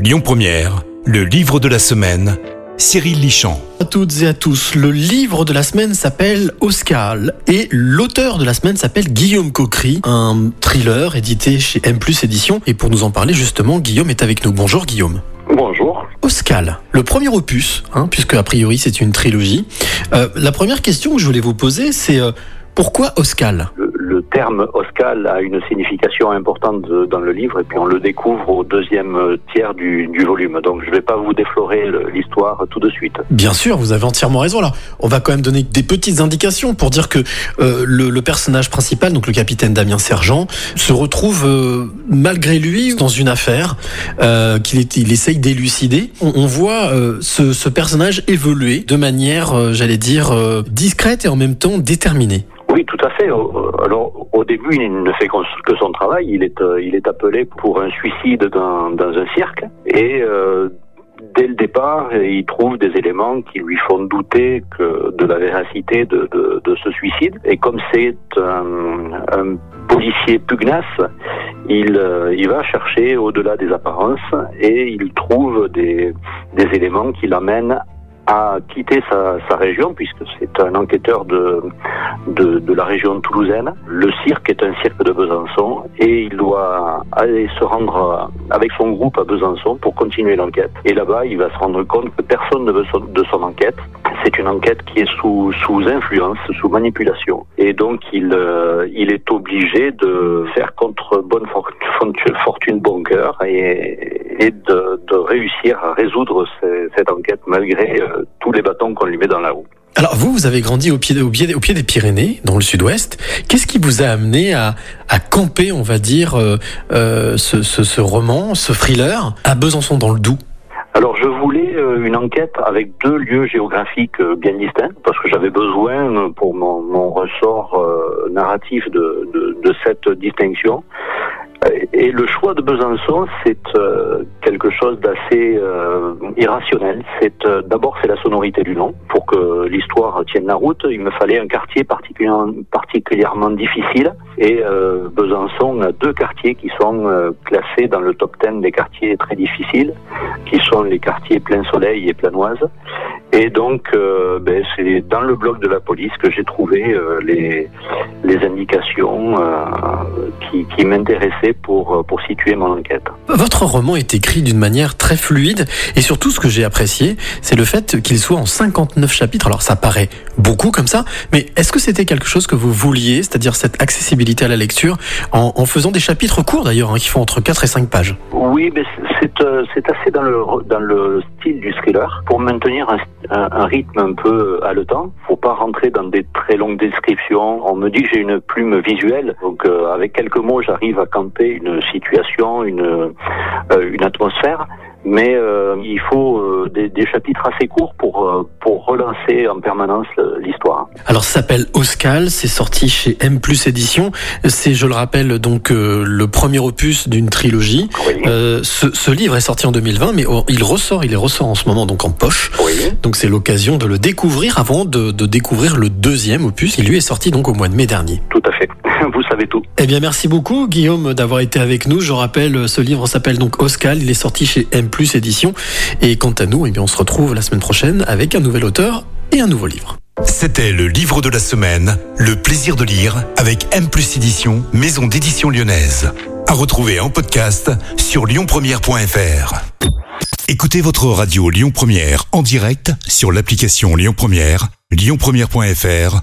Lyon Première, le livre de la semaine, Cyril Lichamp. À toutes et à tous, le livre de la semaine s'appelle Oscar et l'auteur de la semaine s'appelle Guillaume Coquery, un thriller édité chez M+ Éditions. Et pour nous en parler justement, Guillaume est avec nous. Bonjour Guillaume. Bonjour. Oscar, le premier opus, hein, puisque a priori c'est une trilogie. Euh, la première question que je voulais vous poser, c'est euh, pourquoi Oscar? Le, terme Oscar a une signification importante dans le livre et puis on le découvre au deuxième tiers du, volume. Donc je ne vais pas vous déflorer l'histoire tout de suite. Bien sûr, vous avez entièrement raison. Alors, on va quand même donner des petites indications pour dire que euh, le, personnage principal, donc le capitaine Damien Sergent, se retrouve euh, malgré lui dans une affaire euh, qu'il essaye d'élucider. On, voit ce, personnage évoluer de manière, j'allais dire, discrète et en même temps déterminée. Oui, tout à fait. Alors au début, il ne fait que son travail. Il est, euh, il est appelé pour un suicide dans, un cirque et euh, dès le départ, il trouve des éléments qui lui font douter de la véracité de, ce suicide. Et comme c'est un, policier pugnace, il, euh, il va chercher au-delà des apparences et il trouve des, des éléments qui l'amènent à quitter sa, sa région, puisque c'est un enquêteur de, de, de la région toulousaine. Le cirque est un cirque de Besançon et il doit aller se rendre avec son groupe à Besançon pour continuer l'enquête. Et là-bas, il va se rendre compte que personne ne veut son- de son enquête. C'est une enquête qui est sous, sous influence, sous manipulation. Et donc, il, euh, il est obligé de faire contre bonne for- fortune, fortune bon cœur et, et de, de réussir à résoudre ce- cette enquête malgré euh, tous les bâtons qu'on lui met dans la roue. Alors vous, vous avez grandi au pied, au pied, au pied des Pyrénées, dans le sud-ouest. Qu'est-ce qui vous a amené à, à camper, on va dire, euh, euh, ce, ce, ce roman, ce thriller, à Besançon dans le Doubs? Alors je voulais une enquête avec deux lieux géographiques bien distincts parce que j'avais besoin pour mon, mon ressort narratif de, de, de cette distinction. Et le choix de Besançon, c'est euh, quelque chose d'assez euh, irrationnel. C'est euh, d'abord c'est la sonorité du nom. Pour que l'histoire tienne la route, il me fallait un quartier particulièrement, particulièrement difficile. Et euh, Besançon a deux quartiers qui sont euh, classés dans le top 10 des quartiers très difficiles qui sont les quartiers plein soleil et planoise. Et donc, euh, ben, c'est dans le blog de la police que j'ai trouvé euh, les, les indications euh, qui, qui m'intéressaient pour, pour situer mon enquête. Votre roman est écrit d'une manière très fluide et surtout ce que j'ai apprécié, c'est le fait qu'il soit en 59 chapitres. Alors ça paraît beaucoup comme ça, mais est-ce que c'était quelque chose que vous vouliez, c'est-à-dire cette accessibilité à la lecture, en, en faisant des chapitres courts d'ailleurs, hein, qui font entre 4 et 5 pages? Oui, mais c'est assez dans le, dans le style du thriller. Pour maintenir un, un- un rythme un peu haletant, faut pas rentrer dans des très longues descriptions. On me dit j'ai une plume visuelle, donc euh, avec quelques mots, j'arrive à camper une situation, une, euh, une atmosphère. Mais euh, il faut euh, des, des chapitres assez courts pour, euh, pour relancer en permanence le- l'histoire. Alors ça s'appelle Oscal, c'est sorti chez M+ Édition. C'est, je le rappelle, donc euh, le premier opus d'une trilogie. Oui. Euh, ce, ce livre est sorti en 2020, mais oh, il ressort, il est ressort en ce moment donc en poche. oui. Donc c'est l'occasion de le découvrir avant de, de découvrir le deuxième opus. Il lui est sorti donc au mois de mai dernier. Tout à fait. Vous savez tout. Eh bien merci beaucoup Guillaume d'avoir été avec nous. Je rappelle, ce livre s'appelle donc Oscal. Il est sorti chez M+ Édition. Et quant à nous, eh bien on se retrouve la semaine prochaine avec un nouvel auteur et un nouveau livre. C'était le livre de la semaine, Le plaisir de lire, avec M plus édition, maison d'édition lyonnaise. À retrouver en podcast sur lyonpremière.fr. Écoutez votre radio Lyon Première en direct sur l'application Lyon Première, lyonpremière.fr